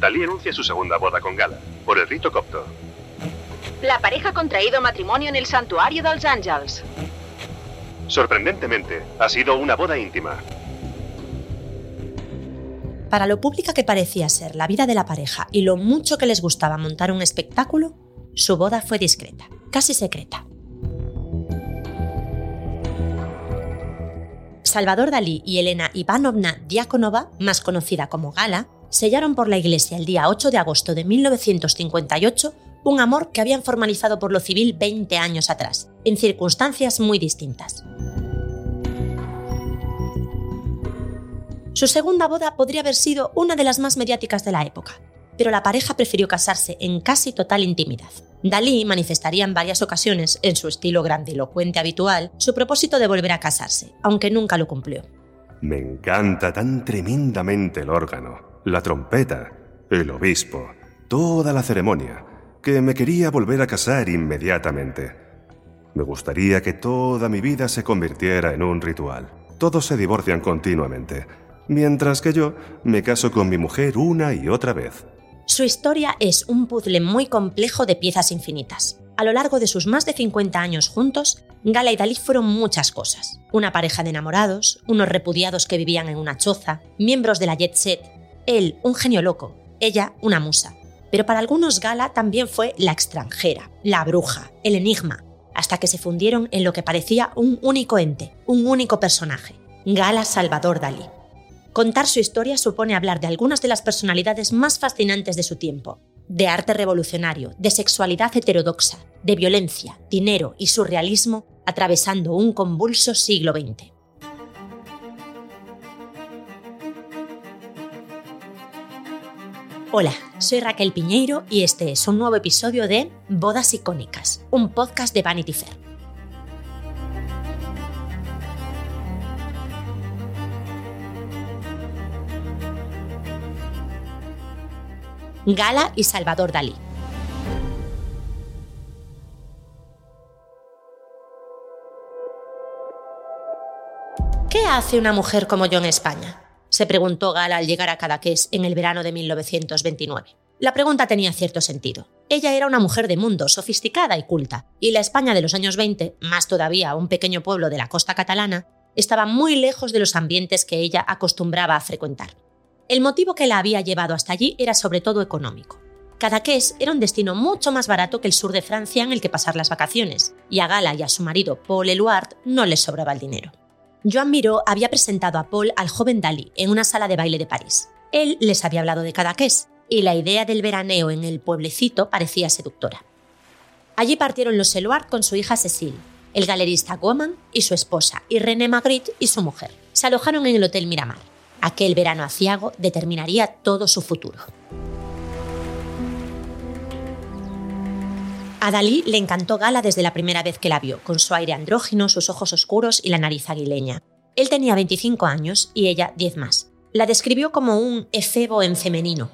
Dalí anuncia su segunda boda con Gala, por el rito copto. La pareja ha contraído matrimonio en el santuario dels Àngels. Sorprendentemente, ha sido una boda íntima. Para lo pública que parecía ser la vida de la pareja y lo mucho que les gustaba montar un espectáculo, su boda fue discreta, casi secreta. Salvador Dalí y Elena Ivanovna Diakonova, más conocida como Gala, sellaron por la iglesia el día 8 de agosto de 1958 un amor que habían formalizado por lo civil 20 años atrás, en circunstancias muy distintas. Su segunda boda podría haber sido una de las más mediáticas de la época, pero la pareja prefirió casarse en casi total intimidad. Dalí manifestaría en varias ocasiones, en su estilo grandilocuente habitual, su propósito de volver a casarse, aunque nunca lo cumplió. Me encanta tan tremendamente el órgano, la trompeta, el obispo, toda la ceremonia, que me quería volver a casar inmediatamente. Me gustaría que toda mi vida se convirtiera en un ritual. Todos se divorcian continuamente, mientras que yo me caso con mi mujer una y otra vez. Su historia es un puzzle muy complejo de piezas infinitas. A lo largo de sus más de 50 años juntos, Gala y Dalí fueron muchas cosas. Una pareja de enamorados, unos repudiados que vivían en una choza, miembros de la jet set, él un genio loco, ella una musa. Pero para algunos Gala también fue la extranjera, la bruja, el enigma, hasta que se fundieron en lo que parecía un único ente, un único personaje, Gala Salvador Dalí. Contar su historia supone hablar de algunas de las personalidades más fascinantes de su tiempo, de arte revolucionario, de sexualidad heterodoxa, de violencia, dinero y surrealismo, atravesando un convulso siglo XX. Hola, soy Raquel Piñeiro y este es un nuevo episodio de Bodas Icónicas, un podcast de Vanity Fair. Gala y Salvador Dalí. ¿Qué hace una mujer como yo en España? Se preguntó Gala al llegar a Cadaqués en el verano de 1929. La pregunta tenía cierto sentido. Ella era una mujer de mundo, sofisticada y culta, y la España de los años 20, más todavía un pequeño pueblo de la costa catalana, estaba muy lejos de los ambientes que ella acostumbraba a frecuentar. El motivo que la había llevado hasta allí era sobre todo económico. Cadaqués era un destino mucho más barato que el sur de Francia en el que pasar las vacaciones, y a Gala y a su marido Paul Eluard no les sobraba el dinero. Joan Miró había presentado a Paul al joven Dalí en una sala de baile de París. Él les había hablado de Cadaqués, y la idea del veraneo en el pueblecito parecía seductora. Allí partieron los Eluard con su hija Cécile, el galerista Goman y su esposa, y René Magritte y su mujer. Se alojaron en el Hotel Miramar. Aquel verano aciago determinaría todo su futuro. A Dalí le encantó Gala desde la primera vez que la vio, con su aire andrógino, sus ojos oscuros y la nariz aguileña. Él tenía 25 años y ella 10 más. La describió como un efebo en femenino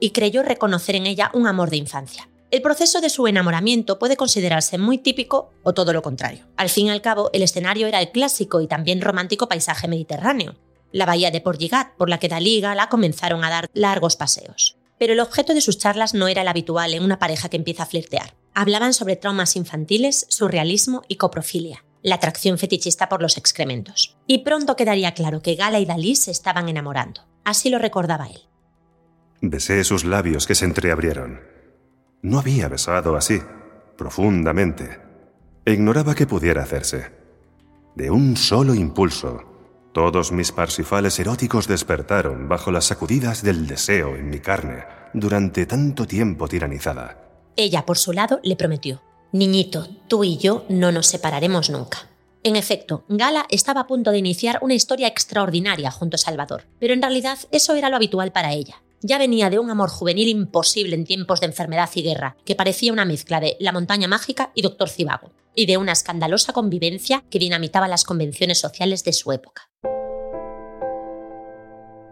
y creyó reconocer en ella un amor de infancia. El proceso de su enamoramiento puede considerarse muy típico o todo lo contrario. Al fin y al cabo, el escenario era el clásico y también romántico paisaje mediterráneo, la bahía de Portligat, por la que Dalí y Gala comenzaron a dar largos paseos. Pero el objeto de sus charlas no era el habitual en una pareja que empieza a flirtear. Hablaban sobre traumas infantiles, surrealismo y coprofilia, la atracción fetichista por los excrementos. Y pronto quedaría claro que Gala y Dalí se estaban enamorando. Así lo recordaba él. Besé sus labios que se entreabrieron. No había besado así, profundamente. E ignoraba que pudiera hacerse. De un solo impulso, todos mis parsifales eróticos despertaron bajo las sacudidas del deseo en mi carne durante tanto tiempo tiranizada. Ella, por su lado, le prometió, Niñito, tú y yo no nos separaremos nunca. En efecto, Gala estaba a punto de iniciar una historia extraordinaria junto a Salvador, pero en realidad eso era lo habitual para ella. ya venía de un amor juvenil imposible en tiempos de enfermedad y guerra, que parecía una mezcla de La montaña mágica y Doctor Cibago, y de una escandalosa convivencia que dinamitaba las convenciones sociales de su época.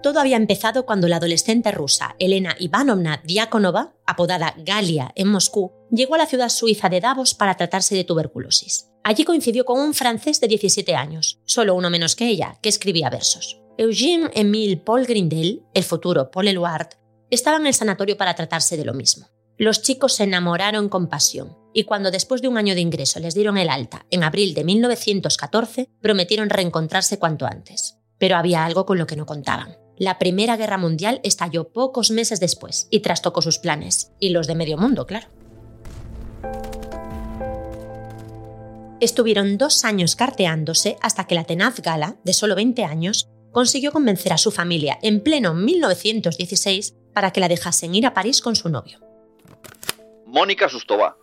Todo había empezado cuando la adolescente rusa Elena Ivanovna Diakonova, apodada Galia en Moscú, llegó a la ciudad suiza de Davos para tratarse de tuberculosis. Allí coincidió con un francés de 17 años, solo uno menos que ella, que escribía versos. Eugène Emile Paul Grindel, el futuro Paul Eluard, estaba en el sanatorio para tratarse de lo mismo. Los chicos se enamoraron con pasión y cuando después de un año de ingreso les dieron el alta en abril de 1914, prometieron reencontrarse cuanto antes. Pero había algo con lo que no contaban. La Primera Guerra Mundial estalló pocos meses después y trastocó sus planes, y los de medio mundo, claro. Estuvieron dos años carteándose hasta que la tenaz Gala, de solo 20 años, consiguió convencer a su familia en pleno 1916 para que la dejasen ir a París con su novio. Mónica Sustova,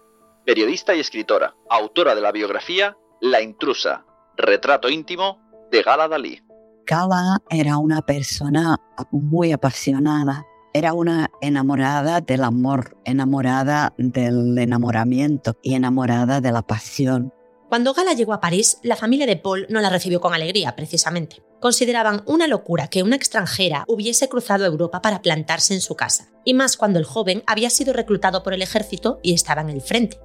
periodista y escritora, autora de la biografía La intrusa, retrato íntimo de Gala Dalí. Gala era una persona muy apasionada, era una enamorada del amor, enamorada del enamoramiento y enamorada de la pasión. Cuando Gala llegó a París, la familia de Paul no la recibió con alegría, precisamente. Consideraban una locura que una extranjera hubiese cruzado Europa para plantarse en su casa, y más cuando el joven había sido reclutado por el ejército y estaba en el frente.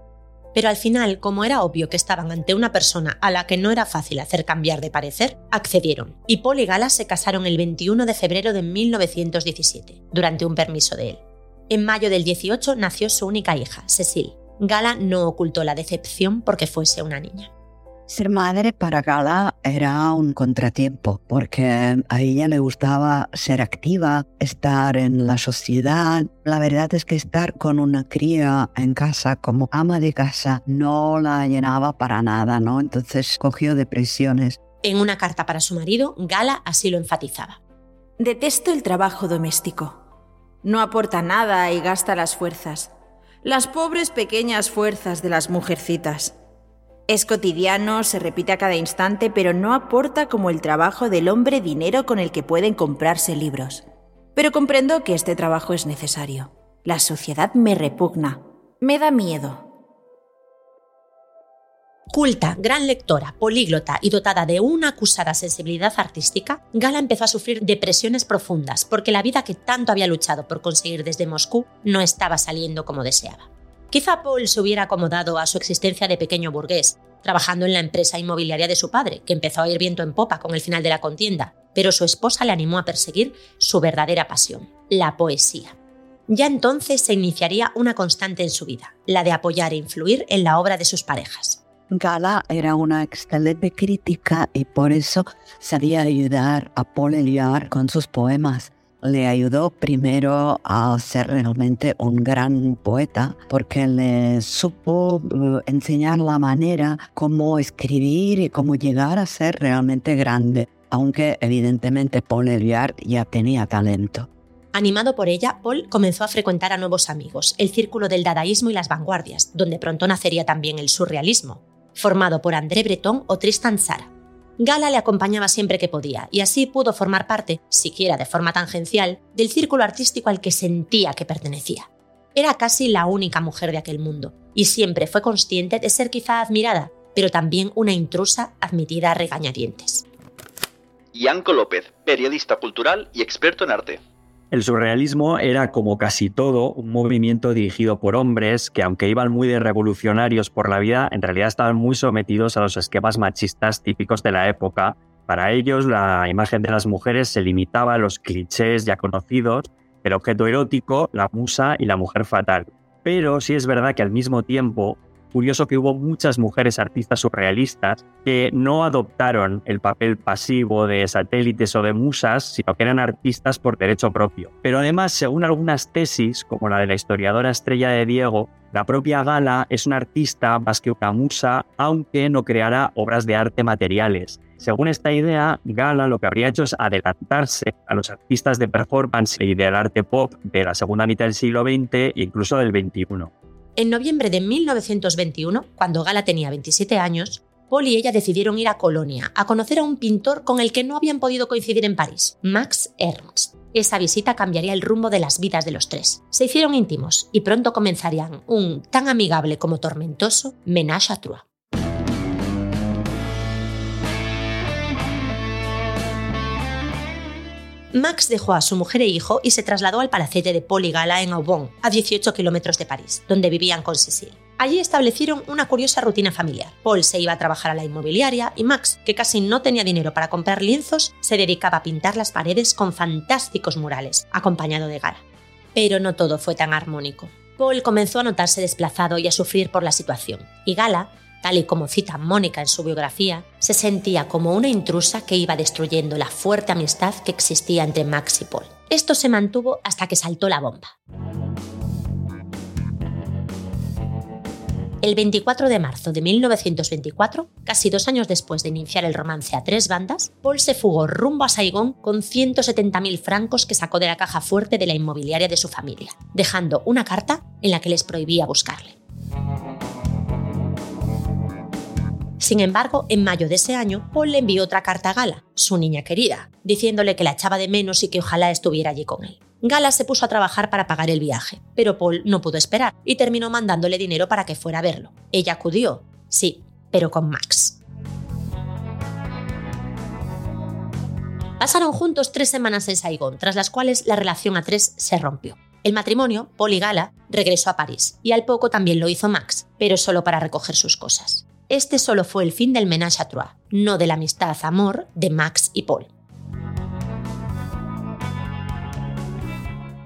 Pero al final, como era obvio que estaban ante una persona a la que no era fácil hacer cambiar de parecer, accedieron, y Paul y Gala se casaron el 21 de febrero de 1917, durante un permiso de él. En mayo del 18 nació su única hija, Cecil. Gala no ocultó la decepción porque fuese una niña. Ser madre para Gala era un contratiempo porque a ella le gustaba ser activa, estar en la sociedad. La verdad es que estar con una cría en casa como ama de casa no la llenaba para nada, ¿no? Entonces cogió depresiones. En una carta para su marido, Gala así lo enfatizaba. Detesto el trabajo doméstico. No aporta nada y gasta las fuerzas. Las pobres pequeñas fuerzas de las mujercitas. Es cotidiano, se repite a cada instante, pero no aporta como el trabajo del hombre dinero con el que pueden comprarse libros. Pero comprendo que este trabajo es necesario. La sociedad me repugna, me da miedo. Culta, gran lectora, políglota y dotada de una acusada sensibilidad artística, Gala empezó a sufrir depresiones profundas porque la vida que tanto había luchado por conseguir desde Moscú no estaba saliendo como deseaba. Quizá Paul se hubiera acomodado a su existencia de pequeño burgués, trabajando en la empresa inmobiliaria de su padre, que empezó a ir viento en popa con el final de la contienda, pero su esposa le animó a perseguir su verdadera pasión, la poesía. Ya entonces se iniciaría una constante en su vida, la de apoyar e influir en la obra de sus parejas. Gala era una excelente crítica y por eso sabía ayudar a Paul Eluard con sus poemas le ayudó primero a ser realmente un gran poeta porque le supo eh, enseñar la manera cómo escribir y cómo llegar a ser realmente grande, aunque evidentemente Paul Eluard ya tenía talento. Animado por ella, Paul comenzó a frecuentar a nuevos amigos, el círculo del dadaísmo y las vanguardias, donde pronto nacería también el surrealismo, formado por André Breton o Tristan Tzara. Gala le acompañaba siempre que podía y así pudo formar parte, siquiera de forma tangencial, del círculo artístico al que sentía que pertenecía. Era casi la única mujer de aquel mundo y siempre fue consciente de ser quizá admirada, pero también una intrusa admitida a regañadientes. Yanko López, periodista cultural y experto en arte. El surrealismo era, como casi todo, un movimiento dirigido por hombres que, aunque iban muy de revolucionarios por la vida, en realidad estaban muy sometidos a los esquemas machistas típicos de la época. Para ellos, la imagen de las mujeres se limitaba a los clichés ya conocidos, el objeto erótico, la musa y la mujer fatal. Pero sí es verdad que al mismo tiempo curioso que hubo muchas mujeres artistas surrealistas que no adoptaron el papel pasivo de satélites o de musas, sino que eran artistas por derecho propio. Pero además, según algunas tesis, como la de la historiadora Estrella de Diego, la propia Gala es una artista más que una musa, aunque no creara obras de arte materiales. Según esta idea, Gala lo que habría hecho es adelantarse a los artistas de performance y del arte pop de la segunda mitad del siglo XX e incluso del XXI. En noviembre de 1921, cuando Gala tenía 27 años, Paul y ella decidieron ir a Colonia a conocer a un pintor con el que no habían podido coincidir en París, Max Ernst. Esa visita cambiaría el rumbo de las vidas de los tres. Se hicieron íntimos y pronto comenzarían un tan amigable como tormentoso ménage à trois. Max dejó a su mujer e hijo y se trasladó al palacete de Paul y Gala en Aubon, a 18 kilómetros de París, donde vivían con Cecile. Allí establecieron una curiosa rutina familiar. Paul se iba a trabajar a la inmobiliaria y Max, que casi no tenía dinero para comprar lienzos, se dedicaba a pintar las paredes con fantásticos murales, acompañado de Gala. Pero no todo fue tan armónico. Paul comenzó a notarse desplazado y a sufrir por la situación, y Gala tal y como cita Mónica en su biografía, se sentía como una intrusa que iba destruyendo la fuerte amistad que existía entre Max y Paul. Esto se mantuvo hasta que saltó la bomba. El 24 de marzo de 1924, casi dos años después de iniciar el romance a tres bandas, Paul se fugó rumbo a Saigón con 170.000 francos que sacó de la caja fuerte de la inmobiliaria de su familia, dejando una carta en la que les prohibía buscarle. Sin embargo, en mayo de ese año, Paul le envió otra carta a Gala, su niña querida, diciéndole que la echaba de menos y que ojalá estuviera allí con él. Gala se puso a trabajar para pagar el viaje, pero Paul no pudo esperar y terminó mandándole dinero para que fuera a verlo. Ella acudió, sí, pero con Max. Pasaron juntos tres semanas en Saigón, tras las cuales la relación a tres se rompió. El matrimonio, Paul y Gala, regresó a París y al poco también lo hizo Max, pero solo para recoger sus cosas este solo fue el fin del ménage à trois, no de la amistad-amor de Max y Paul.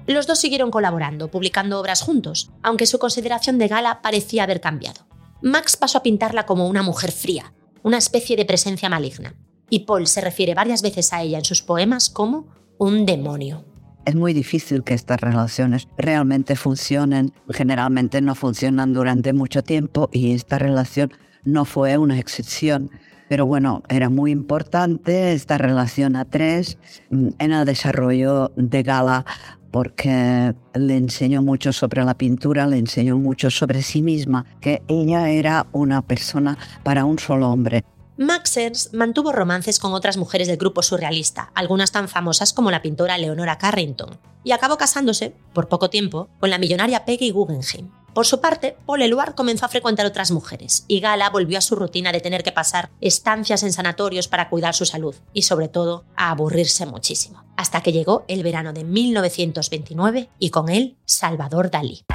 Los dos siguieron colaborando, publicando obras juntos, aunque su consideración de Gala parecía haber cambiado. Max pasó a pintarla como una mujer fría, una especie de presencia maligna, y Paul se refiere varias veces a ella en sus poemas como un demonio. Es muy difícil que estas relaciones realmente funcionen. Generalmente no funcionan durante mucho tiempo y esta relación no fue una excepción. Pero bueno, era muy importante esta relación a tres mm, en el desarrollo de Gala porque le enseñó mucho sobre la pintura, le enseñó mucho sobre sí misma, que ella era una persona para un solo hombre. Max Ernst mantuvo romances con otras mujeres del grupo surrealista, algunas tan famosas como la pintora Leonora Carrington, y acabó casándose, por poco tiempo, con la millonaria Peggy Guggenheim. Por su parte, Paul Eluard comenzó a frecuentar otras mujeres y Gala volvió a su rutina de tener que pasar estancias en sanatorios para cuidar su salud y sobre todo a aburrirse muchísimo. Hasta que llegó el verano de 1929 y con él Salvador Dalí.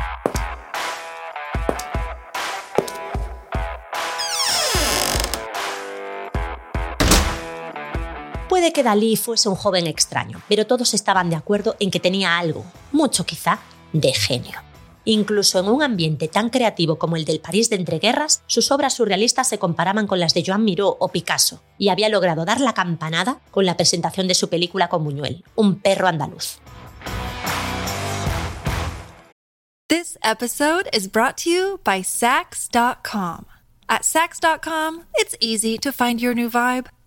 Puede que Dalí fuese un joven extraño, pero todos estaban de acuerdo en que tenía algo, mucho quizá, de genio. Incluso en un ambiente tan creativo como el del París de entreguerras, sus obras surrealistas se comparaban con las de Joan Miró o Picasso, y había logrado dar la campanada con la presentación de su película con Buñuel, Un perro andaluz. This episode is brought to you by Sax.com. At Sax.com, it's easy to find your new vibe.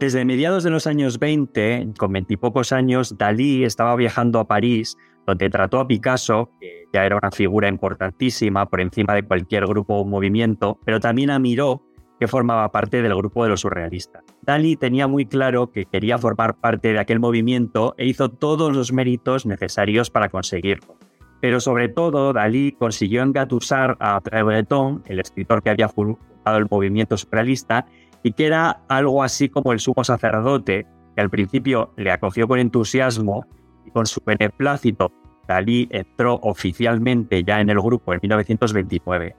Desde mediados de los años 20, con veintipocos años, Dalí estaba viajando a París, donde trató a Picasso, que ya era una figura importantísima por encima de cualquier grupo o movimiento, pero también a Miró, que formaba parte del grupo de los surrealistas. Dalí tenía muy claro que quería formar parte de aquel movimiento e hizo todos los méritos necesarios para conseguirlo. Pero sobre todo, Dalí consiguió engatusar a Breton, el escritor que había fundado el movimiento surrealista, y que era algo así como el sumo sacerdote, que al principio le acogió con entusiasmo y con su beneplácito, Dalí entró oficialmente ya en el grupo en 1929.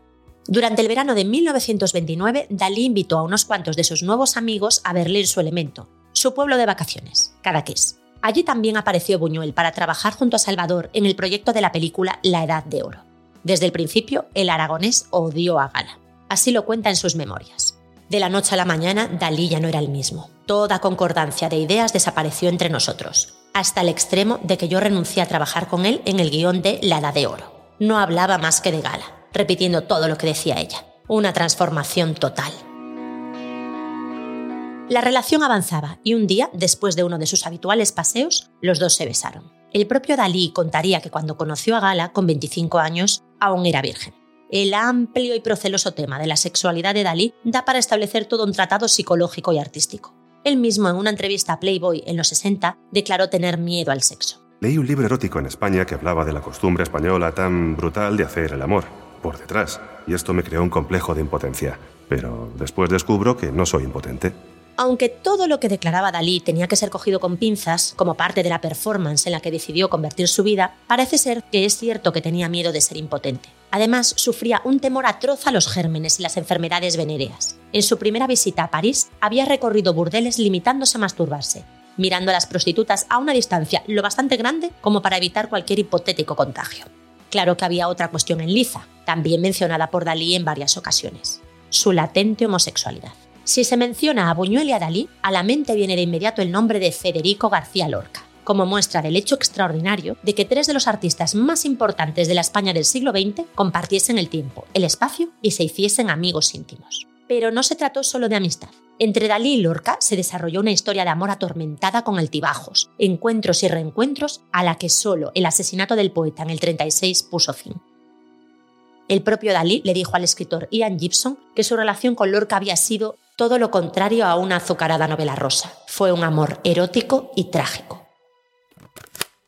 Durante el verano de 1929, Dalí invitó a unos cuantos de sus nuevos amigos a Berlín su elemento, su pueblo de vacaciones, Cadaqués. Allí también apareció Buñuel para trabajar junto a Salvador en el proyecto de la película La Edad de Oro. Desde el principio, el aragonés odió a Gala. Así lo cuenta en sus memorias. De la noche a la mañana, Dalí ya no era el mismo. Toda concordancia de ideas desapareció entre nosotros, hasta el extremo de que yo renuncié a trabajar con él en el guion de La de Oro. No hablaba más que de Gala, repitiendo todo lo que decía ella. Una transformación total. La relación avanzaba y un día, después de uno de sus habituales paseos, los dos se besaron. El propio Dalí contaría que cuando conoció a Gala, con 25 años, aún era virgen. El amplio y proceloso tema de la sexualidad de Dalí da para establecer todo un tratado psicológico y artístico. Él mismo, en una entrevista a Playboy en los 60, declaró tener miedo al sexo. Leí un libro erótico en España que hablaba de la costumbre española tan brutal de hacer el amor, por detrás, y esto me creó un complejo de impotencia. Pero después descubro que no soy impotente. Aunque todo lo que declaraba Dalí tenía que ser cogido con pinzas, como parte de la performance en la que decidió convertir su vida, parece ser que es cierto que tenía miedo de ser impotente. Además, sufría un temor atroz a los gérmenes y las enfermedades venéreas. En su primera visita a París, había recorrido burdeles limitándose a masturbarse, mirando a las prostitutas a una distancia lo bastante grande como para evitar cualquier hipotético contagio. Claro que había otra cuestión en liza, también mencionada por Dalí en varias ocasiones, su latente homosexualidad. Si se menciona a Buñuel y a Dalí, a la mente viene de inmediato el nombre de Federico García Lorca, como muestra del hecho extraordinario de que tres de los artistas más importantes de la España del siglo XX compartiesen el tiempo, el espacio y se hiciesen amigos íntimos. Pero no se trató solo de amistad. Entre Dalí y Lorca se desarrolló una historia de amor atormentada con altibajos, encuentros y reencuentros a la que solo el asesinato del poeta en el 36 puso fin. El propio Dalí le dijo al escritor Ian Gibson que su relación con Lorca había sido todo lo contrario a una azucarada novela rosa. Fue un amor erótico y trágico.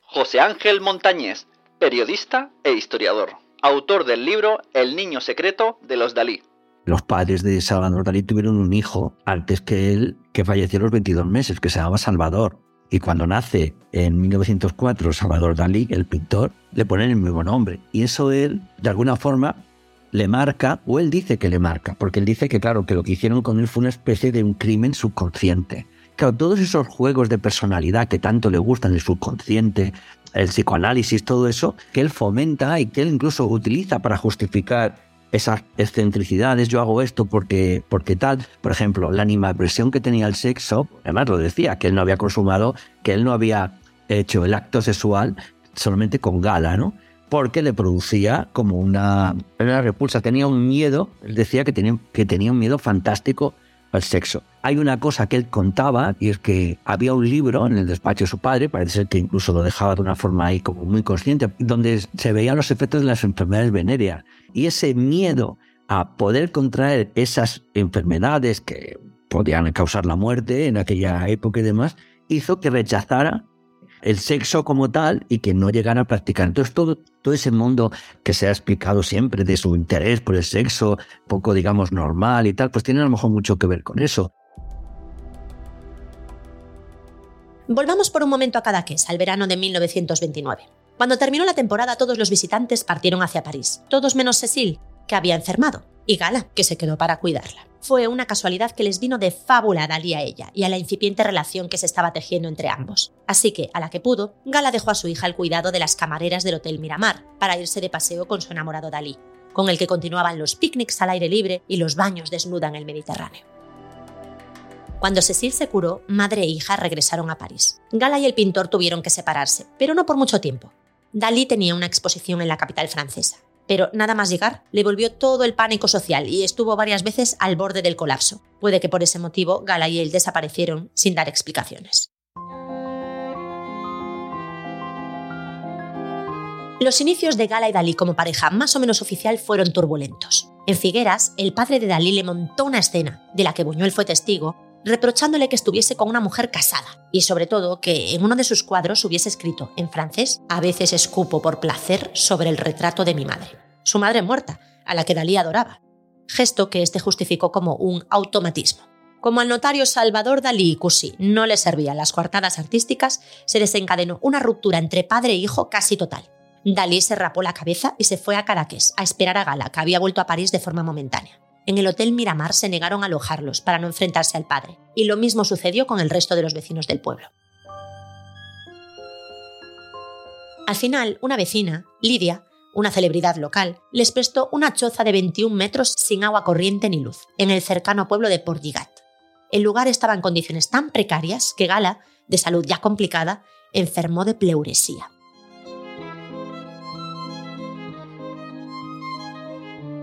José Ángel Montañés, periodista e historiador, autor del libro El niño secreto de los Dalí. Los padres de Salvador Dalí tuvieron un hijo antes que él, que falleció a los 22 meses, que se llamaba Salvador. Y cuando nace en 1904 Salvador Dalí, el pintor, le ponen el mismo nombre. Y eso él, de alguna forma, le marca, o él dice que le marca, porque él dice que, claro, que lo que hicieron con él fue una especie de un crimen subconsciente. Claro, todos esos juegos de personalidad que tanto le gustan, el subconsciente, el psicoanálisis, todo eso, que él fomenta y que él incluso utiliza para justificar esas excentricidades, yo hago esto porque, porque tal. Por ejemplo, la animadversión que tenía el sexo, además lo decía, que él no había consumado, que él no había hecho el acto sexual solamente con gala, ¿no? porque le producía como una, una repulsa, tenía un miedo, él decía que tenía, que tenía un miedo fantástico al sexo. Hay una cosa que él contaba y es que había un libro en el despacho de su padre, parece ser que incluso lo dejaba de una forma ahí como muy consciente, donde se veían los efectos de las enfermedades venéreas. Y ese miedo a poder contraer esas enfermedades que podían causar la muerte en aquella época y demás, hizo que rechazara el sexo como tal y que no llegara a practicar. Entonces todo, todo ese mundo que se ha explicado siempre de su interés por el sexo, poco digamos normal y tal, pues tiene a lo mejor mucho que ver con eso. Volvamos por un momento a Cadaqués, al verano de 1929. Cuando terminó la temporada, todos los visitantes partieron hacia París, todos menos Cecil, que había enfermado, y Gala, que se quedó para cuidarla. Fue una casualidad que les vino de fábula a Dalí a ella y a la incipiente relación que se estaba tejiendo entre ambos. Así que, a la que pudo, Gala dejó a su hija al cuidado de las camareras del Hotel Miramar para irse de paseo con su enamorado Dalí, con el que continuaban los picnics al aire libre y los baños desnuda en el Mediterráneo. Cuando Cecil se curó, madre e hija regresaron a París. Gala y el pintor tuvieron que separarse, pero no por mucho tiempo. Dalí tenía una exposición en la capital francesa pero nada más llegar le volvió todo el pánico social y estuvo varias veces al borde del colapso. Puede que por ese motivo Gala y él desaparecieron sin dar explicaciones. Los inicios de Gala y Dalí como pareja más o menos oficial fueron turbulentos. En Figueras, el padre de Dalí le montó una escena, de la que Buñuel fue testigo, reprochándole que estuviese con una mujer casada y sobre todo que en uno de sus cuadros hubiese escrito en francés a veces escupo por placer sobre el retrato de mi madre, su madre muerta, a la que Dalí adoraba, gesto que éste justificó como un automatismo. Como al notario Salvador Dalí y no le servían las coartadas artísticas, se desencadenó una ruptura entre padre e hijo casi total. Dalí se rapó la cabeza y se fue a Caracas a esperar a Gala, que había vuelto a París de forma momentánea. En el Hotel Miramar se negaron a alojarlos para no enfrentarse al padre, y lo mismo sucedió con el resto de los vecinos del pueblo. Al final, una vecina, Lidia, una celebridad local, les prestó una choza de 21 metros sin agua corriente ni luz, en el cercano pueblo de Portigat. El lugar estaba en condiciones tan precarias que Gala, de salud ya complicada, enfermó de pleuresía.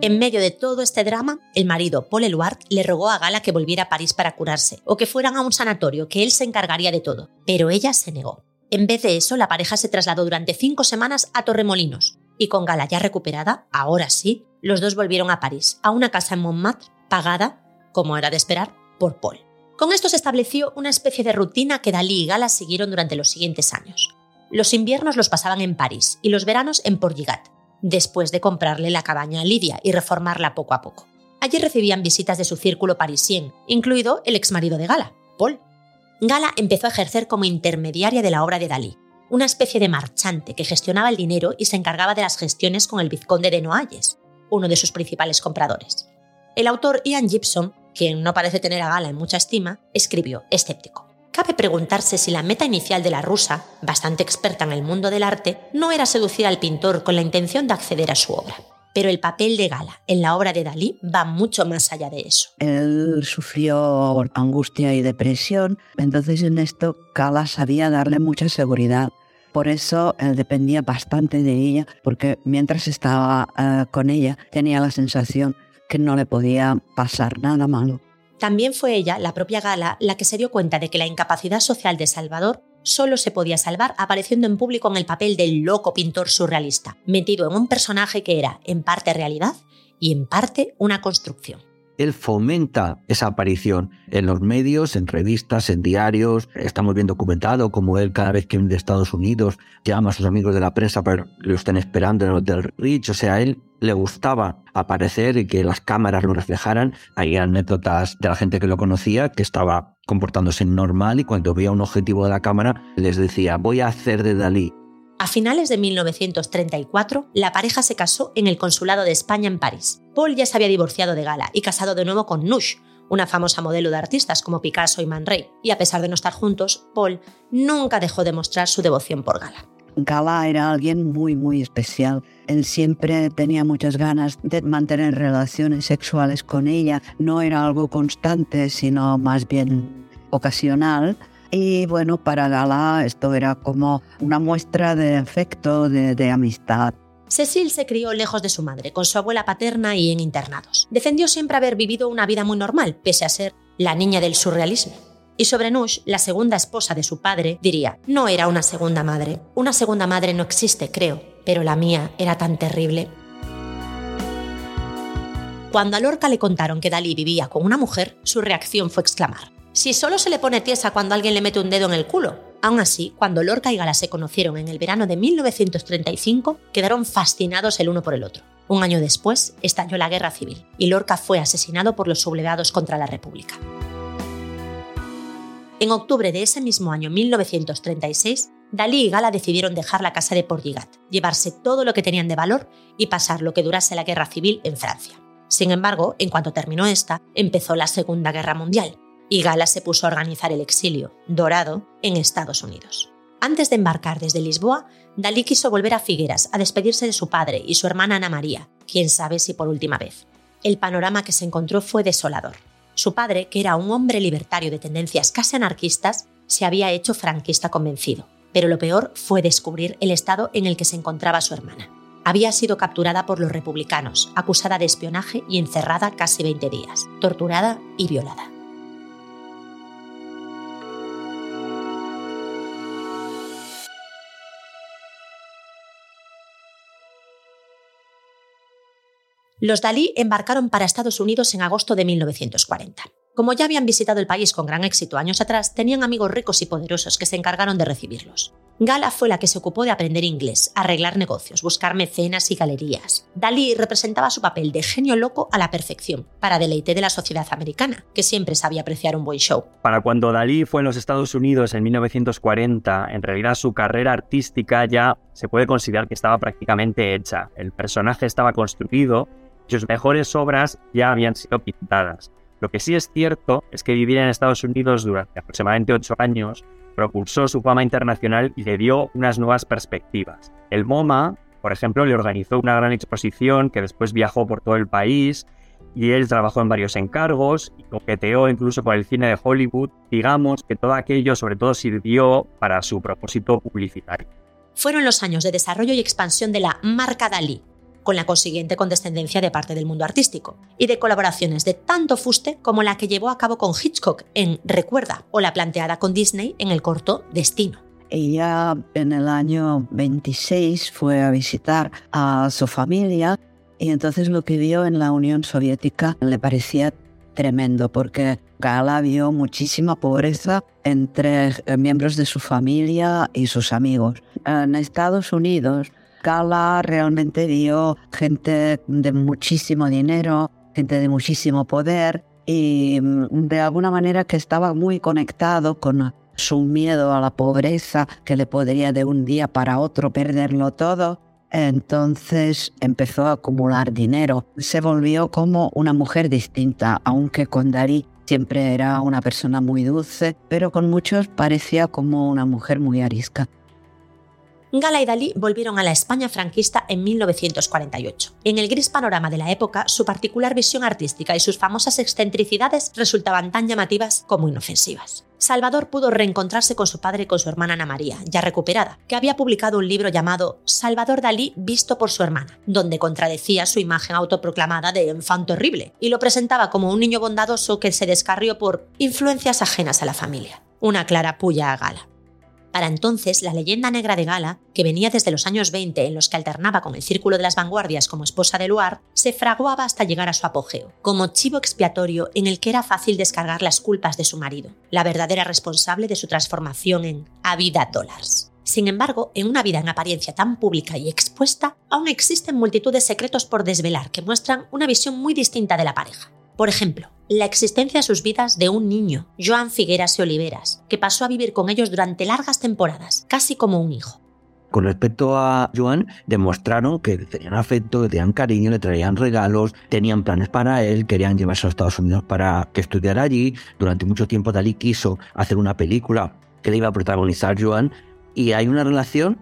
En medio de todo este drama, el marido, Paul Eluard, le rogó a Gala que volviera a París para curarse o que fueran a un sanatorio, que él se encargaría de todo, pero ella se negó. En vez de eso, la pareja se trasladó durante cinco semanas a Torremolinos y con Gala ya recuperada, ahora sí, los dos volvieron a París, a una casa en Montmartre, pagada, como era de esperar, por Paul. Con esto se estableció una especie de rutina que Dalí y Gala siguieron durante los siguientes años. Los inviernos los pasaban en París y los veranos en Portligat, después de comprarle la cabaña a Lidia y reformarla poco a poco. Allí recibían visitas de su círculo parisien, incluido el exmarido de Gala, Paul. Gala empezó a ejercer como intermediaria de la obra de Dalí, una especie de marchante que gestionaba el dinero y se encargaba de las gestiones con el vizconde de Noailles, uno de sus principales compradores. El autor Ian Gibson, quien no parece tener a Gala en mucha estima, escribió, escéptico. Cabe preguntarse si la meta inicial de la rusa, bastante experta en el mundo del arte, no era seducir al pintor con la intención de acceder a su obra. Pero el papel de Gala en la obra de Dalí va mucho más allá de eso. Él sufrió angustia y depresión, entonces en esto Gala sabía darle mucha seguridad. Por eso él dependía bastante de ella, porque mientras estaba uh, con ella tenía la sensación que no le podía pasar nada malo. También fue ella, la propia Gala, la que se dio cuenta de que la incapacidad social de Salvador solo se podía salvar apareciendo en público en el papel del loco pintor surrealista, metido en un personaje que era en parte realidad y en parte una construcción él fomenta esa aparición en los medios, en revistas, en diarios. Está muy bien documentado como él cada vez que viene de Estados Unidos llama a sus amigos de la prensa para que lo estén esperando en el Hotel Rich. O sea, a él le gustaba aparecer y que las cámaras lo reflejaran. Hay anécdotas de la gente que lo conocía que estaba comportándose normal y cuando veía un objetivo de la cámara les decía voy a hacer de Dalí a finales de 1934, la pareja se casó en el Consulado de España en París. Paul ya se había divorciado de Gala y casado de nuevo con Nush, una famosa modelo de artistas como Picasso y Man Ray. Y a pesar de no estar juntos, Paul nunca dejó de mostrar su devoción por Gala. Gala era alguien muy, muy especial. Él siempre tenía muchas ganas de mantener relaciones sexuales con ella. No era algo constante, sino más bien ocasional. Y bueno, para Gala esto era como una muestra de afecto, de, amistad. Cecil se crió lejos de su madre, con su abuela paterna y en internados. Defendió siempre haber vivido una vida muy normal, pese a ser la niña del surrealismo. Y sobre Nush, la segunda esposa de su padre, diría, no era una segunda madre. Una segunda madre no existe, creo, pero la mía era tan terrible. Cuando a Lorca le contaron que Dalí vivía con una mujer, su reacción fue exclamar, si solo se le pone tiesa cuando alguien le mete un dedo en el culo. Aún así, cuando Lorca y Gala se conocieron en el verano de 1935, quedaron fascinados el uno por el otro. Un año después, estalló la guerra civil y Lorca fue asesinado por los sublevados contra la República. En octubre de ese mismo año 1936, Dalí y Gala decidieron dejar la casa de Portigat, llevarse todo lo que tenían de valor y pasar lo que durase la guerra civil en Francia. Sin embargo, en cuanto terminó esta, empezó la Segunda Guerra Mundial, y Gala se puso a organizar el exilio, dorado, en Estados Unidos. Antes de embarcar desde Lisboa, Dalí quiso volver a Figueras a despedirse de su padre y su hermana Ana María, quién sabe si por última vez. El panorama que se encontró fue desolador. Su padre, que era un hombre libertario de tendencias casi anarquistas, se había hecho franquista convencido. Pero lo peor fue descubrir el estado en el que se encontraba su hermana. Había sido capturada por los republicanos, acusada de espionaje y encerrada casi 20 días, torturada y violada. Los Dalí embarcaron para Estados Unidos en agosto de 1940. Como ya habían visitado el país con gran éxito años atrás, tenían amigos ricos y poderosos que se encargaron de recibirlos. Gala fue la que se ocupó de aprender inglés, arreglar negocios, buscar mecenas y galerías. Dalí representaba su papel de genio loco a la perfección, para deleite de la sociedad americana, que siempre sabía apreciar un buen show. Para cuando Dalí fue en los Estados Unidos en 1940, en realidad su carrera artística ya se puede considerar que estaba prácticamente hecha. El personaje estaba construido sus mejores obras ya habían sido pintadas. Lo que sí es cierto es que vivir en Estados Unidos durante aproximadamente ocho años propulsó su fama internacional y le dio unas nuevas perspectivas. El MoMA, por ejemplo, le organizó una gran exposición que después viajó por todo el país y él trabajó en varios encargos y coqueteó incluso con el cine de Hollywood. Digamos que todo aquello sobre todo sirvió para su propósito publicitario. Fueron los años de desarrollo y expansión de la marca Dalí, con la consiguiente condescendencia de parte del mundo artístico, y de colaboraciones de tanto fuste como la que llevó a cabo con Hitchcock en Recuerda o la planteada con Disney en el corto Destino. Ella en el año 26 fue a visitar a su familia y entonces lo que vio en la Unión Soviética le parecía tremendo porque Gala vio muchísima pobreza entre eh, miembros de su familia y sus amigos. En Estados Unidos, Gala realmente vio gente de muchísimo dinero, gente de muchísimo poder y mm, de alguna manera que estaba muy conectado con su miedo a la pobreza, que le podría de un día para otro perderlo todo. Entonces empezó a acumular dinero. Se volvió como una mujer distinta, aunque con Dalí siempre era una persona muy dulce, pero con muchos parecía como una mujer muy arisca. Gala y Dalí volvieron a la España franquista en 1948. En el gris panorama de la época, su particular visión artística y sus famosas excentricidades resultaban tan llamativas como inofensivas. Salvador pudo reencontrarse con su padre y con su hermana Ana María, ya recuperada, que había publicado un libro llamado Salvador Dalí visto por su hermana, donde contradecía su imagen autoproclamada de enfant horrible y lo presentaba como un niño bondadoso que se descarrió por influencias ajenas a la familia. Una clara puya a Gala. Para entonces, la leyenda negra de Gala, que venía desde los años 20 en los que alternaba con el círculo de las vanguardias como esposa de Luar, se fraguaba hasta llegar a su apogeo, como chivo expiatorio en el que era fácil descargar las culpas de su marido, la verdadera responsable de su transformación en Avida Dollars. Sin embargo, en una vida en apariencia tan pública y expuesta, aún existen multitud de secretos por desvelar que muestran una visión muy distinta de la pareja. Por ejemplo, la existencia de sus vidas de un niño, Joan Figueras y Oliveras, que pasó a vivir con ellos durante largas temporadas, casi como un hijo. Con respecto a Joan, demostraron que tenían afecto, que tenían cariño, le traían regalos, tenían planes para él, querían llevarse a Estados Unidos para que estudiara allí. Durante mucho tiempo Dalí quiso hacer una película que le iba a protagonizar Joan y hay una relación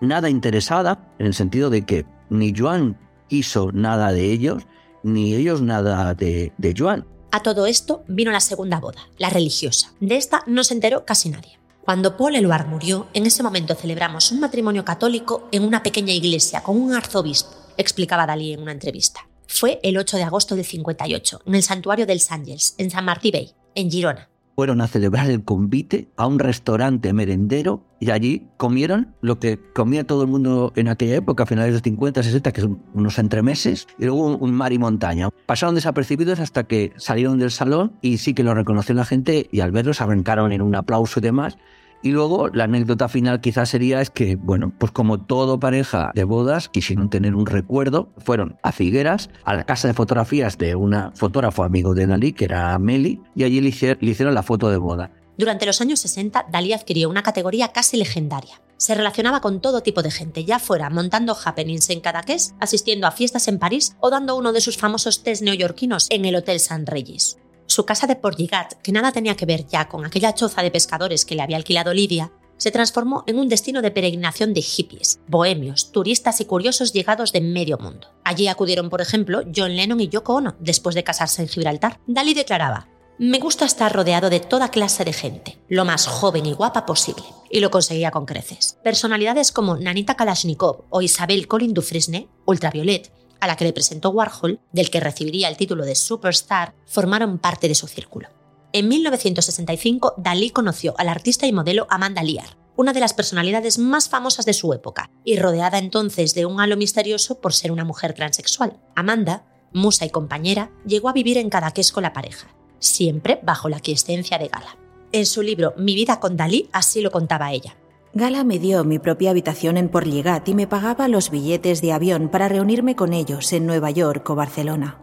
nada interesada en el sentido de que ni Joan quiso nada de ellos, ni ellos nada de, de Joan. A todo esto vino la segunda boda, la religiosa. De esta no se enteró casi nadie. Cuando Paul Eluard murió, en ese momento celebramos un matrimonio católico en una pequeña iglesia con un arzobispo, explicaba Dalí en una entrevista. Fue el 8 de agosto del 58, en el santuario del Ángels, en San Martí Bay, en Girona fueron a celebrar el convite a un restaurante merendero y allí comieron lo que comía todo el mundo en aquella época, a finales de los 50, 60, que son unos entremeses, y luego un mar y montaña. Pasaron desapercibidos hasta que salieron del salón y sí que lo reconoció la gente y al verlos arrancaron en un aplauso y demás. Y luego la anécdota final quizás sería es que, bueno, pues como todo pareja de bodas quisieron tener un recuerdo, fueron a Figueras, a la casa de fotografías de una fotógrafo amigo de Dalí, que era Meli, y allí le hicieron la foto de boda. Durante los años 60, Dalí adquirió una categoría casi legendaria. Se relacionaba con todo tipo de gente, ya fuera montando happenings en Cadaqués, asistiendo a fiestas en París o dando uno de sus famosos test neoyorquinos en el Hotel San Reyes. Su casa de Portligat, que nada tenía que ver ya con aquella choza de pescadores que le había alquilado Lidia, se transformó en un destino de peregrinación de hippies, bohemios, turistas y curiosos llegados de medio mundo. Allí acudieron, por ejemplo, John Lennon y Yoko Ono, después de casarse en Gibraltar. Dalí declaraba, me gusta estar rodeado de toda clase de gente, lo más joven y guapa posible. Y lo conseguía con creces. Personalidades como Nanita Kalashnikov o Isabel Colin Dufresne, Ultraviolet, a la que le presentó Warhol, del que recibiría el título de Superstar, formaron parte de su círculo. En 1965, Dalí conoció al artista y modelo Amanda Lear, una de las personalidades más famosas de su época, y rodeada entonces de un halo misterioso por ser una mujer transexual. Amanda, musa y compañera, llegó a vivir en Cadaqués con la pareja, siempre bajo la quiescencia de Gala. En su libro Mi vida con Dalí así lo contaba ella. Gala me dio mi propia habitación en Porligat y me pagaba los billetes de avión para reunirme con ellos en Nueva York o Barcelona.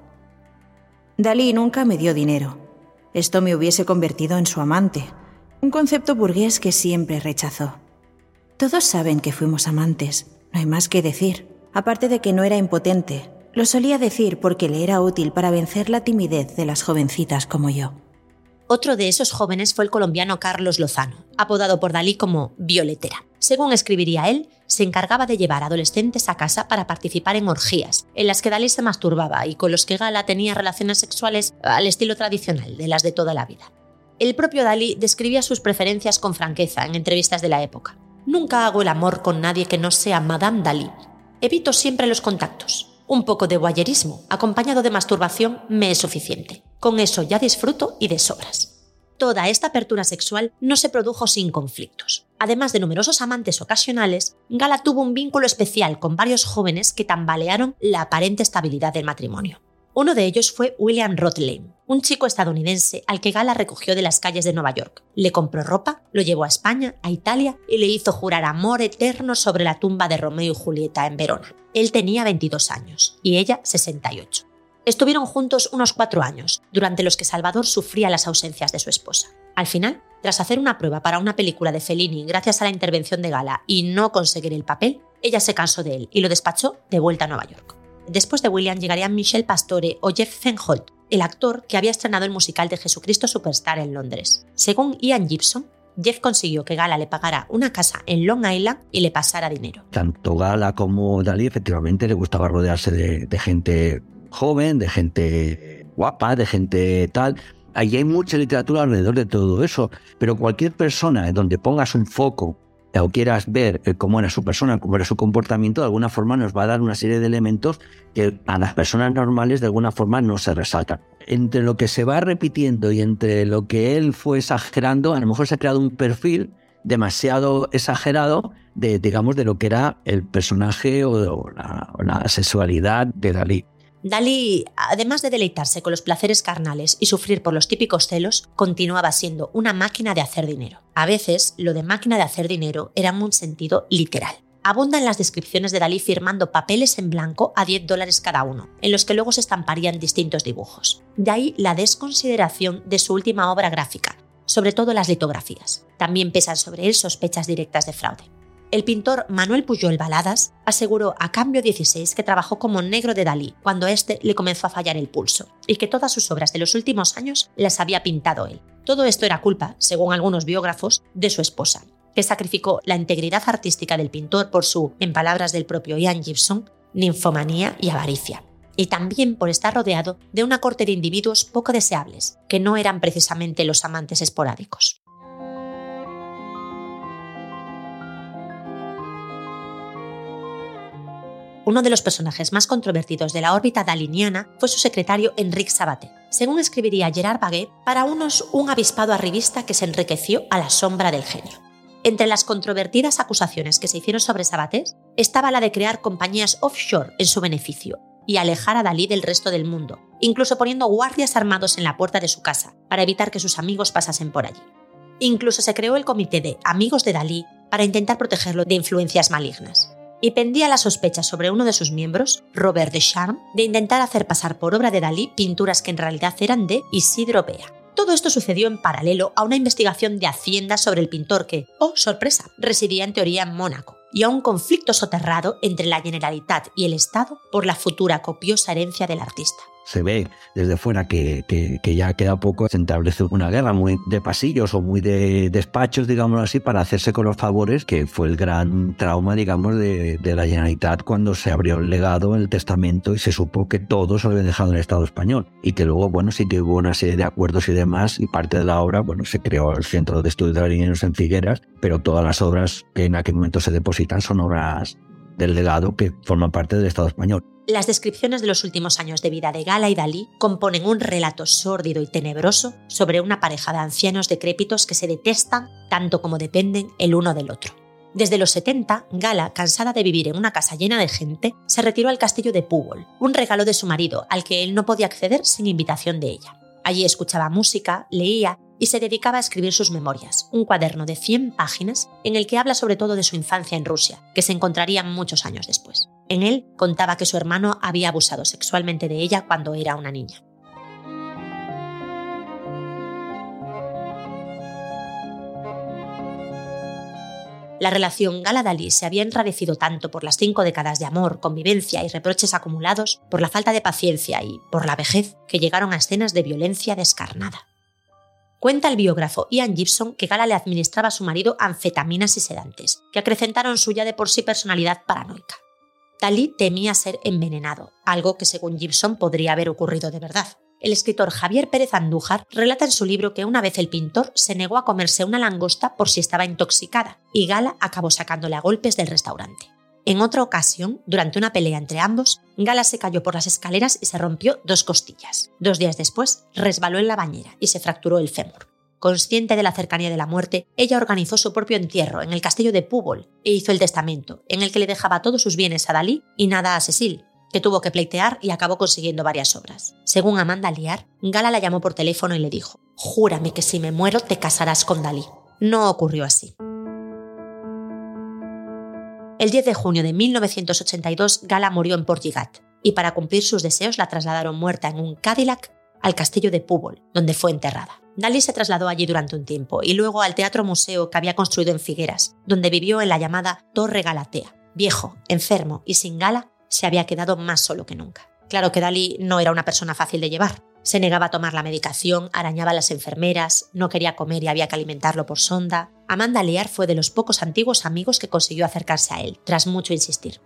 Dalí nunca me dio dinero. Esto me hubiese convertido en su amante, un concepto burgués que siempre rechazó. Todos saben que fuimos amantes, no hay más que decir. Aparte de que no era impotente, lo solía decir porque le era útil para vencer la timidez de las jovencitas como yo. Otro de esos jóvenes fue el colombiano Carlos Lozano, apodado por Dalí como Violetera. Según escribiría él, se encargaba de llevar adolescentes a casa para participar en orgías, en las que Dalí se masturbaba y con los que Gala tenía relaciones sexuales al estilo tradicional de las de toda la vida. El propio Dalí describía sus preferencias con franqueza en entrevistas de la época. Nunca hago el amor con nadie que no sea Madame Dalí. Evito siempre los contactos. Un poco de guayerismo, acompañado de masturbación, me es suficiente. Con eso ya disfruto y de sobras. Toda esta apertura sexual no se produjo sin conflictos. Además de numerosos amantes ocasionales, Gala tuvo un vínculo especial con varios jóvenes que tambalearon la aparente estabilidad del matrimonio. Uno de ellos fue William Rotlane, un chico estadounidense al que Gala recogió de las calles de Nueva York. Le compró ropa, lo llevó a España, a Italia y le hizo jurar amor eterno sobre la tumba de Romeo y Julieta en Verona. Él tenía 22 años y ella 68. Estuvieron juntos unos cuatro años, durante los que Salvador sufría las ausencias de su esposa. Al final, tras hacer una prueba para una película de Fellini gracias a la intervención de Gala y no conseguir el papel, ella se cansó de él y lo despachó de vuelta a Nueva York. Después de William llegarían Michel Pastore o Jeff Fenholt, el actor que había estrenado el musical de Jesucristo Superstar en Londres. Según Ian Gibson, Jeff consiguió que Gala le pagara una casa en Long Island y le pasara dinero. Tanto Gala como Dalí efectivamente le gustaba rodearse de, de gente joven, de gente guapa, de gente tal. Allí hay mucha literatura alrededor de todo eso, pero cualquier persona donde pongas un foco o quieras ver eh, cómo era su persona, cómo era su comportamiento, de alguna forma nos va a dar una serie de elementos que a las personas normales de alguna forma no se resaltan. Entre lo que se va repitiendo y entre lo que él fue exagerando, a lo mejor se ha creado un perfil demasiado exagerado de, digamos, de lo que era el personaje o, la, o la sexualidad de Dalí. Dalí, además de deleitarse con los placeres carnales y sufrir por los típicos celos, continuaba siendo una máquina de hacer dinero. A veces, lo de máquina de hacer dinero era un sentido literal. Abundan las descripciones de Dalí firmando papeles en blanco a 10 dólares cada uno, en los que luego se estamparían distintos dibujos. De ahí la desconsideración de su última obra gráfica, sobre todo las litografías. También pesan sobre él sospechas directas de fraude. El pintor Manuel Puyol Baladas aseguró a Cambio 16 que trabajó como negro de Dalí cuando éste le comenzó a fallar el pulso y que todas sus obras de los últimos años las había pintado él. Todo esto era culpa, según algunos biógrafos, de su esposa, que sacrificó la integridad artística del pintor por su, en palabras del propio Ian Gibson, ninfomanía y avaricia. Y también por estar rodeado de una corte de individuos poco deseables, que no eran precisamente los amantes esporádicos. Uno de los personajes más controvertidos de la órbita daliniana fue su secretario Enrique Sabaté. Según escribiría Gerard Baguet, para unos un avispado arribista que se enriqueció a la sombra del genio. Entre las controvertidas acusaciones que se hicieron sobre Sabaté estaba la de crear compañías offshore en su beneficio y alejar a Dalí del resto del mundo, incluso poniendo guardias armados en la puerta de su casa para evitar que sus amigos pasasen por allí. Incluso se creó el comité de Amigos de Dalí para intentar protegerlo de influencias malignas y pendía la sospecha sobre uno de sus miembros, Robert de Charme, de intentar hacer pasar por obra de Dalí pinturas que en realidad eran de Isidro Bea. Todo esto sucedió en paralelo a una investigación de Hacienda sobre el pintor que, oh sorpresa, residía en teoría en Mónaco, y a un conflicto soterrado entre la Generalitat y el Estado por la futura copiosa herencia del artista se ve desde fuera que, que, ya queda poco, se establece una guerra muy de pasillos o muy de despachos, digamos así, para hacerse con los favores, que fue el gran trauma, digamos, de, la Generalitat cuando se abrió el legado, el testamento y se supo que todo se lo había dejado en el Estado español. Y que luego, bueno, sí que hubo una serie de acuerdos y demás, y parte de la obra, bueno, se creó el Centro de Estudios de Marineros en Figueras, pero todas las obras que en aquel momento se depositan son obras del legado que forman parte del Estado español. Las descripciones de los últimos años de vida de Gala y Dalí componen un relato sórdido y tenebroso sobre una pareja de ancianos decrépitos que se detestan tanto como dependen el uno del otro. Desde los 70, Gala, cansada de vivir en una casa llena de gente, se retiró al castillo de Púbol, un regalo de su marido al que él no podía acceder sin invitación de ella. Allí escuchaba música, leía y se dedicaba a escribir sus memorias, un cuaderno de 100 páginas en el que habla sobre todo de su infancia en Rusia, que se encontraría muchos años después. En él contaba que su hermano había abusado sexualmente de ella cuando era una niña. La relación Gala-Dalí se había enrarecido tanto por las cinco décadas de amor, convivencia y reproches acumulados, por la falta de paciencia y por la vejez, que llegaron a escenas de violencia descarnada. Cuenta el biógrafo Ian Gibson que Gala le administraba a su marido anfetaminas y sedantes, que acrecentaron su ya de por sí personalidad paranoica. Dalí temía ser envenenado, algo que según Gibson podría haber ocurrido de verdad. El escritor Javier Pérez Andújar relata en su libro que una vez el pintor se negó a comerse una langosta por si estaba intoxicada y Gala acabó sacándole a golpes del restaurante. En otra ocasión, durante una pelea entre ambos, Gala se cayó por las escaleras y se rompió dos costillas. Dos días después, resbaló en la bañera y se fracturó el fémur. Consciente de la cercanía de la muerte, ella organizó su propio entierro en el castillo de Púbol e hizo el testamento, en el que le dejaba todos sus bienes a Dalí y nada a Cecil, que tuvo que pleitear y acabó consiguiendo varias obras. Según Amanda Liar, Gala la llamó por teléfono y le dijo: Júrame que si me muero te casarás con Dalí. No ocurrió así. El 10 de junio de 1982, Gala murió en Portigat y para cumplir sus deseos la trasladaron muerta en un Cadillac al castillo de Púbol, donde fue enterrada. Dalí se trasladó allí durante un tiempo y luego al teatro museo que había construido en Figueras, donde vivió en la llamada Torre Galatea. Viejo, enfermo y sin gala, se había quedado más solo que nunca. Claro que Dalí no era una persona fácil de llevar. Se negaba a tomar la medicación, arañaba a las enfermeras, no quería comer y había que alimentarlo por sonda. Amanda Lear fue de los pocos antiguos amigos que consiguió acercarse a él, tras mucho insistir.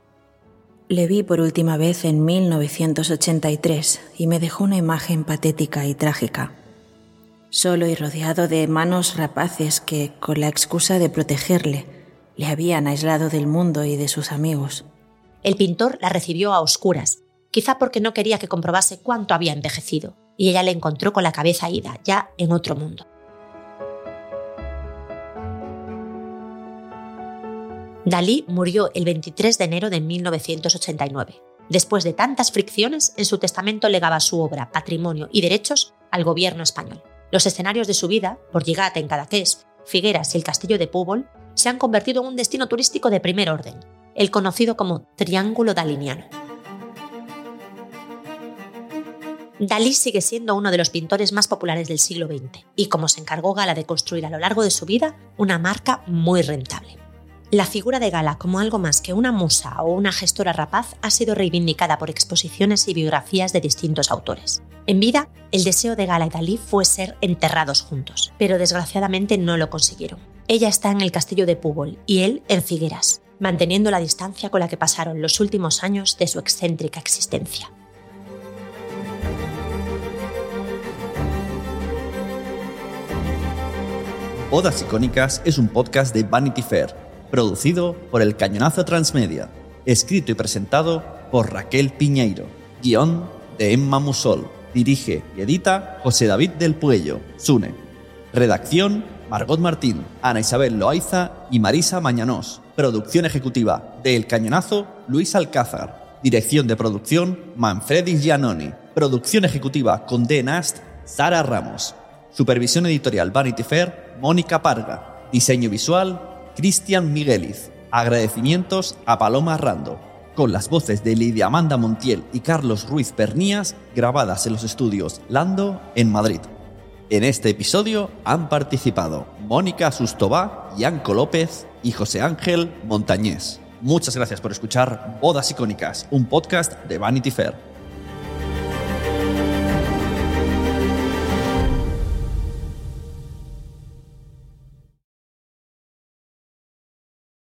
Le vi por última vez en 1983 y me dejó una imagen patética y trágica. Solo y rodeado de manos rapaces que, con la excusa de protegerle, le habían aislado del mundo y de sus amigos. El pintor la recibió a oscuras, quizá porque no quería que comprobase cuánto había envejecido, y ella le encontró con la cabeza ida, ya en otro mundo. Dalí murió el 23 de enero de 1989. Después de tantas fricciones, en su testamento legaba su obra, patrimonio y derechos al gobierno español. Los escenarios de su vida, por Porlligat en Cadaqués, Figueras y el castillo de Púbol, se han convertido en un destino turístico de primer orden, el conocido como Triángulo Daliniano. Dalí sigue siendo uno de los pintores más populares del siglo XX y como se encargó Gala de construir a lo largo de su vida, una marca muy rentable. La figura de Gala como algo más que una musa o una gestora rapaz ha sido reivindicada por exposiciones y biografías de distintos autores. En vida, el deseo de Gala y Dalí fue ser enterrados juntos, pero desgraciadamente no lo consiguieron. Ella está en el castillo de Púbol y él en Figueras, manteniendo la distancia con la que pasaron los últimos años de su excéntrica existencia. Bodas Icónicas es un podcast de Vanity Fair, producido por El Cañonazo Transmedia, escrito y presentado por Raquel Piñeiro, guion de Emma Musol, dirige y edita José David del Puello, Sune, redacción Margot Martín, Ana Isabel Loaiza y Marisa Mañanós. Producción ejecutiva de El Cañonazo, Luis Alcázar. Dirección de producción, Manfredi Giannoni. Producción ejecutiva con D. Nast, Sara Ramos. Supervisión editorial Vanity Fair, Mónica Parga. Diseño visual, Cristian Migueliz. Agradecimientos a Paloma Rando. Con las voces de Lidia Amanda Montiel y Carlos Ruiz Pernías, grabadas en los estudios Lando en Madrid. En este episodio han participado Mónica Sustobá, Yanco López y José Ángel Montañés. Muchas gracias por escuchar Bodas Icónicas, un podcast de Vanity Fair.